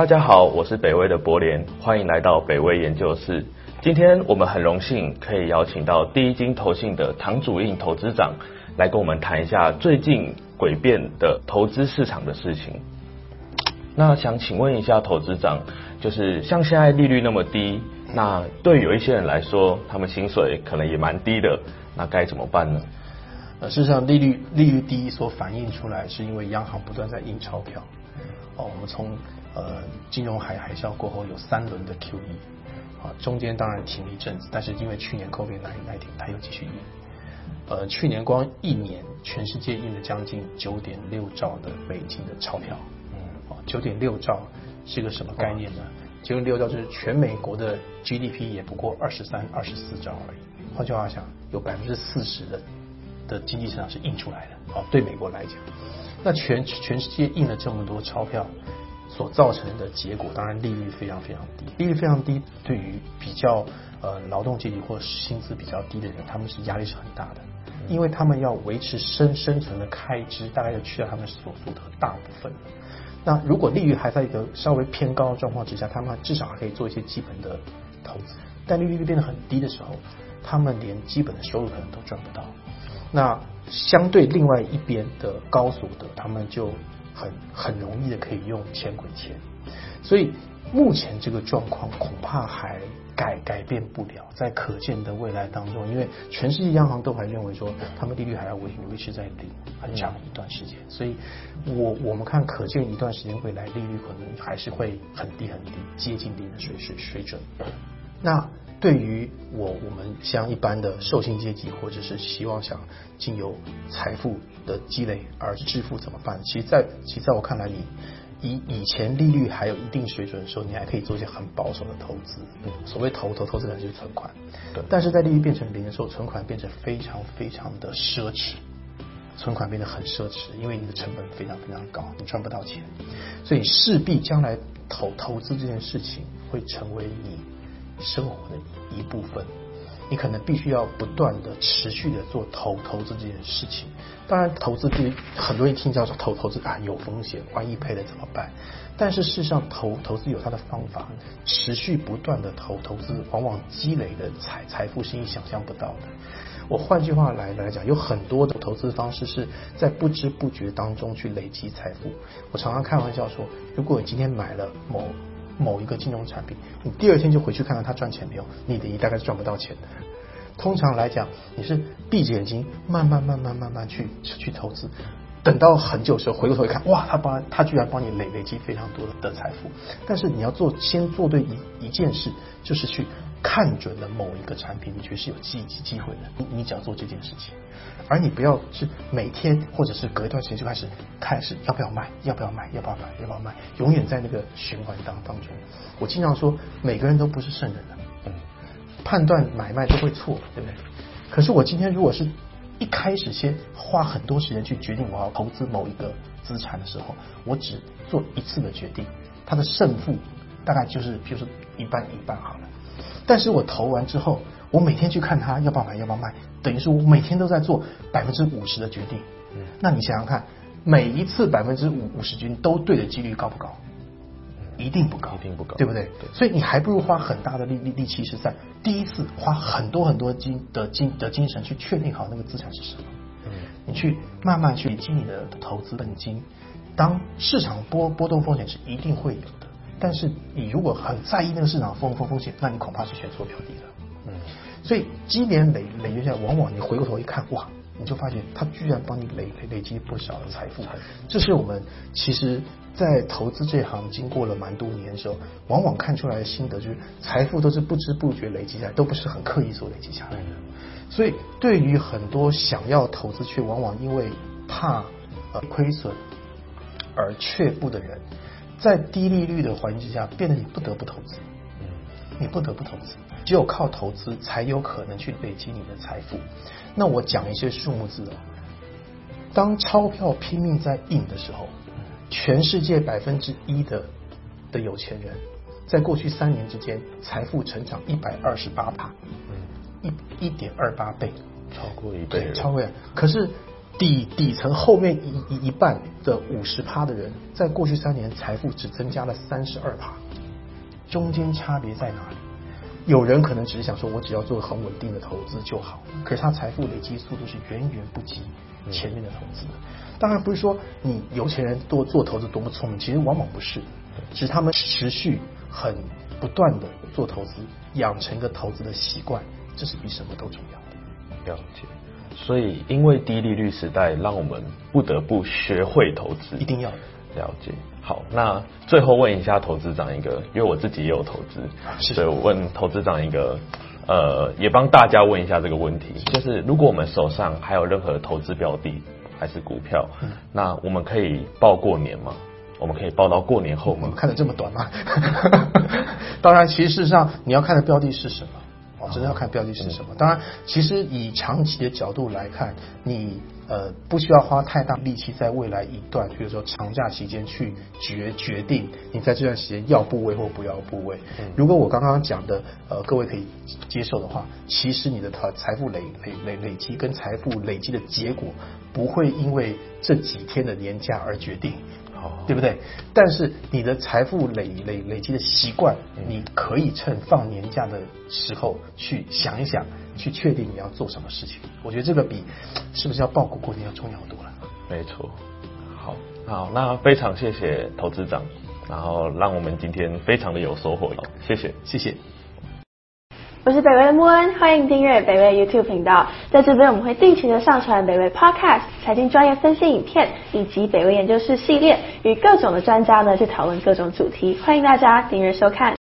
大家好，我是北威的博联，欢迎来到北威研究室。今天我们很荣幸可以邀请到第一金投信的唐祖印投资长来跟我们谈一下最近诡变的投资市场的事情。那想请问一下投资长，就是像现在利率那么低，那对有一些人来说，他们薪水可能也蛮低的，那该怎么办呢？事实上，利率利率低所反映出来，是因为央行不断在印钞票。哦，我们从呃金融海海啸过后有三轮的 QE。啊，中间当然停了一阵子，但是因为去年 COVID 那那一天，它又继续印。呃，去年光一年，全世界印了将近九点六兆的美金的钞票。嗯，啊，九点六兆是个什么概念呢？九点六兆就是全美国的 GDP 也不过二十三、二十四兆而已。换句话讲，有百分之四十的的经济增长是印出来的。哦，对美国来讲，那全全世界印了这么多钞票。所造成的结果，当然利率非常非常低，利率非常低，对于比较呃劳动阶级或薪资比较低的人，他们是压力是很大的，因为他们要维持生生存的开支，大概要去掉他们所得的大部分。那如果利率还在一个稍微偏高的状况之下，他们至少还可以做一些基本的投资。但利率变得很低的时候，他们连基本的收入可能都赚不到。那相对另外一边的高所得，他们就。很很容易的可以用钱滚钱，所以目前这个状况恐怕还改改变不了，在可见的未来当中，因为全世界央行都还认为说，他们利率还要维维持在零很长一段时间，所以我我们看可见一段时间未来利率可能还是会很低很低，接近零的水水水准。那对于我我们像一般的受薪阶级，或者是希望想经由财富的积累而致富怎么办？其实，在其实在我看来，你以以前利率还有一定水准的时候，你还可以做一些很保守的投资。所谓投投投资人，就是存款。对。但是在利率变成零的时候，存款变成非常非常的奢侈，存款变得很奢侈，因为你的成本非常非常高，你赚不到钱，所以势必将来投投资这件事情会成为你。生活的一部分，你可能必须要不断的、持续的做投投资这件事情。当然，投资对很多人听到说投投资啊有风险，万一赔了怎么办？但是事实上，投投资有它的方法，持续不断的投投资，往往积累的财财富是你想象不到的。我换句话来来讲，有很多的投资方式是在不知不觉当中去累积财富。我常常开玩笑说，如果你今天买了某。某一个金融产品，你第二天就回去看看它赚钱没有？你的一大概是赚不到钱的。通常来讲，你是闭着眼睛慢慢慢慢慢慢去去投资，等到很久时候回过头一看，哇，他帮他居然帮你累累积非常多的财富。但是你要做先做对一一件事，就是去。看准了某一个产品，你觉得是有机机会的，你你只要做这件事情，而你不要是每天或者是隔一段时间就开始开始要不要卖，要不要卖，要不要卖，要不要卖，永远在那个循环当当中。我经常说，每个人都不是圣人的，嗯，判断买卖都会错，对不对？可是我今天如果是一开始先花很多时间去决定我要投资某一个资产的时候，我只做一次的决定，它的胜负大概就是，比如说一半一半好了。但是我投完之后，我每天去看它要不要买，要不要卖，等于是我每天都在做百分之五十的决定。嗯，那你想想看，每一次百分之五五十均都对的几率高不高？一定不高，一定不高，对不对？对所以你还不如花很大的力力力气是在第一次花很多很多精的精的精神去确定好那个资产是什么。嗯，你去慢慢去累积你的投资本金。当市场波波动风险是一定会有的。但是你如果很在意那个市场风风风险，那你恐怕是选错标的了。嗯，所以积年累累积下来，往往你回过头一看，哇，你就发现它居然帮你累累累积不少的财富。这是我们其实，在投资这行经过了蛮多年的时候，往往看出来的心得就是，财富都是不知不觉累积下来，都不是很刻意所累积下来的。所以对于很多想要投资却往往因为怕呃亏损而却步的人。在低利率的环境之下，变得你不得不投资，嗯，你不得不投资，只有靠投资才有可能去累积你的财富。那我讲一些数目字哦，当钞票拼命在印的时候，全世界百分之一的的有钱人，在过去三年之间，财富成长一百二十八帕，嗯，一一点二八倍，超过一倍，超过。可是底底层后面一一一半的五十趴的人，在过去三年财富只增加了三十二趴，中间差别在哪里？有人可能只是想说，我只要做很稳定的投资就好，可是他财富累积速度是远远不及前面的投资。当然不是说你有钱人多做投资多么聪明，其实往往不是，只是他们持续很不断的做投资，养成一个投资的习惯，这是比什么都重要的。了解。所以，因为低利率时代，让我们不得不学会投资。一定要了解。好，那最后问一下投资长一个，因为我自己也有投资，所以我问投资长一个，呃，也帮大家问一下这个问题，就是如果我们手上还有任何投资标的还是股票，那我们可以报过年吗？我们可以报到过年后吗？看的这么短吗？当然，其实事实上你要看的标的是什么。哦，真的要看标的是什么。当然，其实以长期的角度来看，你呃不需要花太大力气在未来一段，比如说长假期间去决决定你在这段时间要部位或不要部位。如果我刚刚讲的呃各位可以接受的话，其实你的财财富累累累累积跟财富累积的结果不会因为这几天的年假而决定。对不对？但是你的财富累累累积的习惯，你可以趁放年假的时候去想一想，去确定你要做什么事情。我觉得这个比是不是要报股过年要重要多了。没错。好，好，那非常谢谢投资长，然后让我们今天非常的有收获了。谢谢，谢谢。我是北威的穆恩，欢迎订阅北威 YouTube 频道。在这边，我们会定期的上传北威 Podcast、财经专业分析影片，以及北威研究室系列，与各种的专家呢去讨论各种主题。欢迎大家订阅收看。